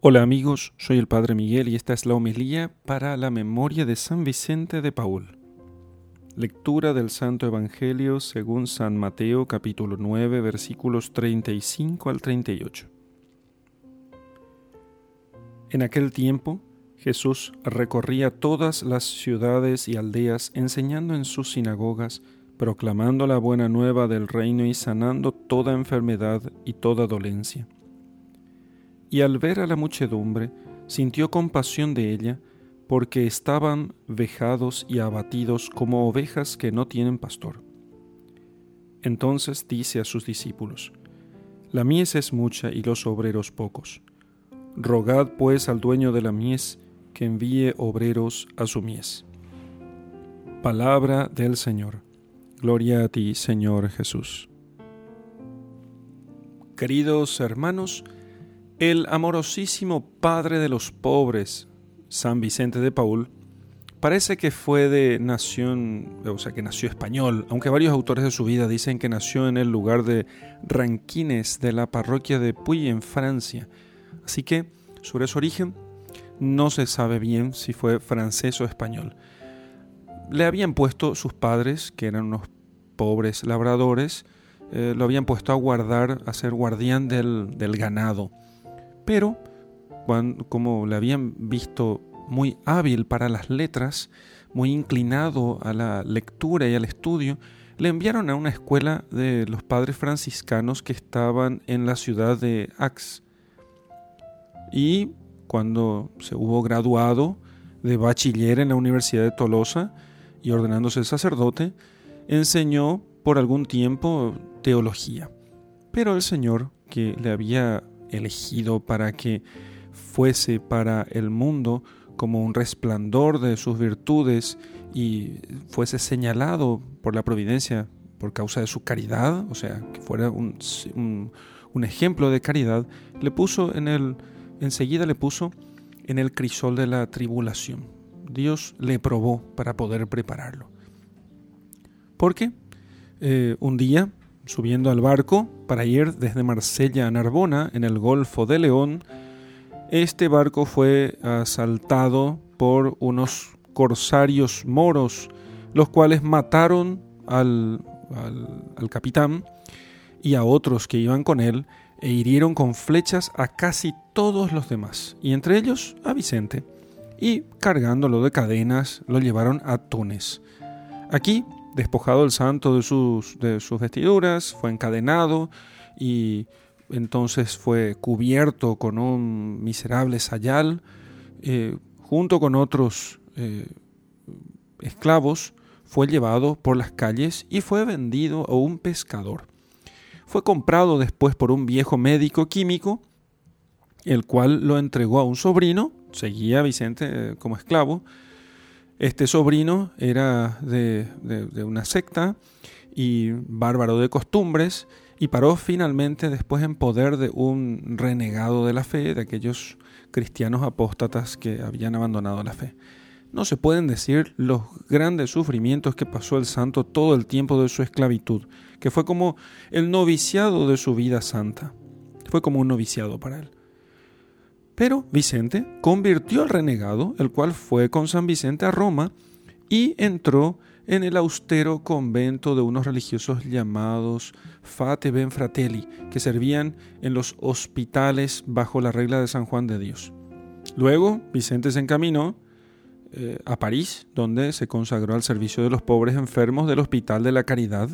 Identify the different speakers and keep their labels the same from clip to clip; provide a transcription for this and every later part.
Speaker 1: Hola amigos, soy el Padre Miguel y esta es la homilía para la memoria de San Vicente de Paul. Lectura del Santo Evangelio según San Mateo capítulo 9 versículos 35 al 38. En aquel tiempo Jesús recorría todas las ciudades y aldeas enseñando en sus sinagogas, proclamando la buena nueva del reino y sanando toda enfermedad y toda dolencia y al ver a la muchedumbre sintió compasión de ella, porque estaban vejados y abatidos como ovejas que no tienen pastor. Entonces dice a sus discípulos, La mies es mucha y los obreros pocos. Rogad pues al dueño de la mies que envíe obreros a su mies. Palabra del Señor. Gloria a ti, Señor Jesús. Queridos hermanos, el amorosísimo padre de los pobres, San Vicente de Paul, parece que fue de nación, o sea, que nació español, aunque varios autores de su vida dicen que nació en el lugar de Ranquines de la parroquia de Puy en Francia. Así que sobre su origen no se sabe bien si fue francés o español. Le habían puesto sus padres, que eran unos pobres labradores, eh, lo habían puesto a guardar, a ser guardián del, del ganado pero como le habían visto muy hábil para las letras, muy inclinado a la lectura y al estudio, le enviaron a una escuela de los padres franciscanos que estaban en la ciudad de Ax. Y cuando se hubo graduado de bachiller en la Universidad de Tolosa y ordenándose sacerdote, enseñó por algún tiempo teología. Pero el Señor, que le había elegido para que fuese para el mundo como un resplandor de sus virtudes y fuese señalado por la providencia por causa de su caridad, o sea, que fuera un, ejemplo de caridad, le puso en el, enseguida le puso en el crisol de la tribulación. Dios le probó para poder prepararlo. Porque eh, un día subiendo al barco para ir desde Marsella a Narbona en el Golfo de León, este barco fue asaltado por unos corsarios moros, los cuales mataron al, capitán y a otros que iban con él e hirieron con flechas a casi todos los demás, y entre ellos a Vicente, y cargándolo de cadenas lo llevaron a Túnez. Aquí despojado el santo de sus, de sus vestiduras, fue encadenado y entonces fue cubierto con un miserable sayal, eh, junto con otros eh, esclavos, fue llevado por las calles y fue vendido a un pescador. Fue comprado después por un viejo médico químico, el cual lo entregó a un sobrino, seguía Vicente eh, como esclavo, este sobrino era de, una secta y bárbaro de costumbres y paró finalmente después en poder de un renegado de la fe, de aquellos cristianos apóstatas que habían abandonado la fe. No se pueden decir los grandes sufrimientos que pasó el santo todo el tiempo de su esclavitud, que fue como el noviciado de su vida santa. Fue como un noviciado para él. Pero Vicente convirtió al renegado, el cual fue con San Vicente a Roma y entró en el austero convento de unos religiosos llamados Fate Ben Fratelli, que servían en los hospitales bajo la regla de San Juan de Dios. Luego Vicente se encaminó eh, a París, donde se consagró al servicio de los pobres enfermos del Hospital de la Caridad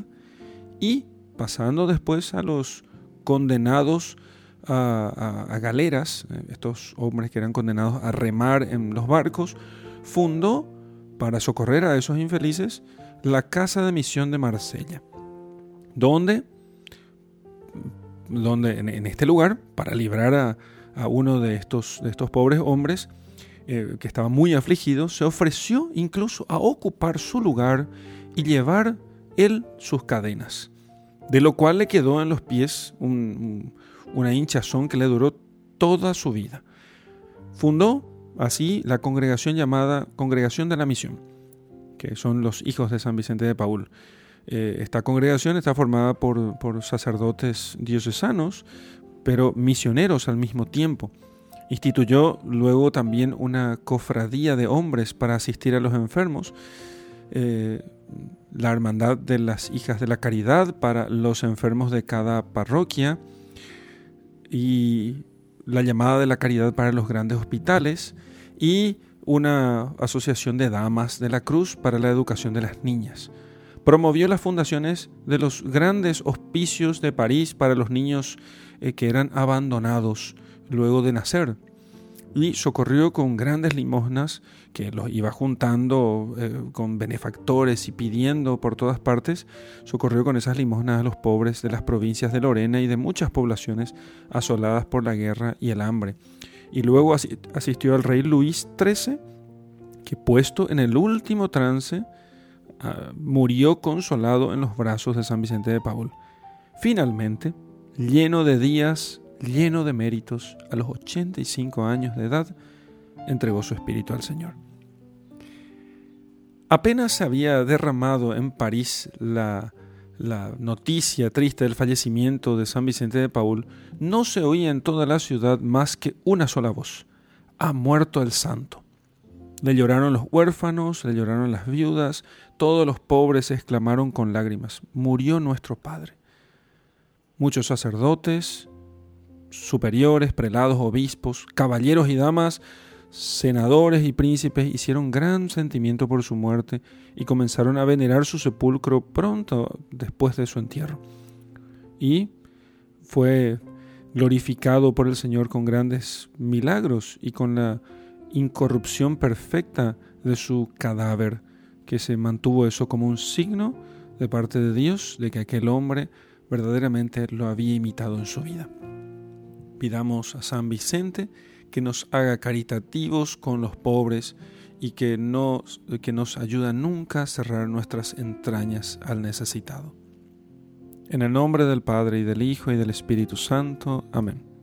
Speaker 1: y pasando después a los condenados a, galeras, eh, estos hombres que eran condenados a remar en los barcos, fundó, para socorrer a esos infelices, la Casa de Misión de Marsella, donde, donde en, este lugar, para librar a, uno de estos, estos pobres hombres, eh, que estaba muy afligido, se ofreció incluso a ocupar su lugar y llevar él sus cadenas, de lo cual le quedó en los pies un una hinchazón que le duró toda su vida. Fundó así la congregación llamada Congregación de la Misión, que son los hijos de San Vicente de Paul. Eh, esta congregación está formada por, sacerdotes diocesanos, pero misioneros al mismo tiempo. Instituyó luego también una cofradía de hombres para asistir a los enfermos, eh, la Hermandad de las Hijas de la Caridad para los enfermos de cada parroquia y la llamada de la caridad para los grandes hospitales y una asociación de damas de la cruz para la educación de las niñas. Promovió las fundaciones de los grandes hospicios de París para los niños eh, que eran abandonados luego de nacer y socorrió con grandes limosnas que los iba juntando eh, con benefactores y pidiendo por todas partes, socorrió con esas limosnas a los pobres de las provincias de Lorena y de muchas poblaciones asoladas por la guerra y el hambre. Y luego asistió al rey Luis XIII, que puesto en el último trance, ah, murió consolado en los brazos de San Vicente de Paul. Finalmente, lleno de días lleno de méritos, a los 85 años de edad, entregó su espíritu al Señor. Apenas se había derramado en París la, noticia triste del fallecimiento de San Vicente de Paul, no se oía en toda la ciudad más que una sola voz. Ha muerto el santo. Le lloraron los huérfanos, le lloraron las viudas, todos los pobres exclamaron con lágrimas, murió nuestro Padre. Muchos sacerdotes, superiores, prelados, obispos, caballeros y damas, senadores y príncipes hicieron gran sentimiento por su muerte y comenzaron a venerar su sepulcro pronto después de su entierro. Y fue glorificado por el Señor con grandes milagros y con la incorrupción perfecta de su cadáver, que se mantuvo eso como un signo de parte de Dios de que aquel hombre verdaderamente lo había imitado en su vida. Pidamos a San Vicente que nos haga caritativos con los pobres y que, que nos ayuda nunca a cerrar nuestras entrañas al necesitado. En el nombre del Padre y del Hijo y del Espíritu Santo. Amén.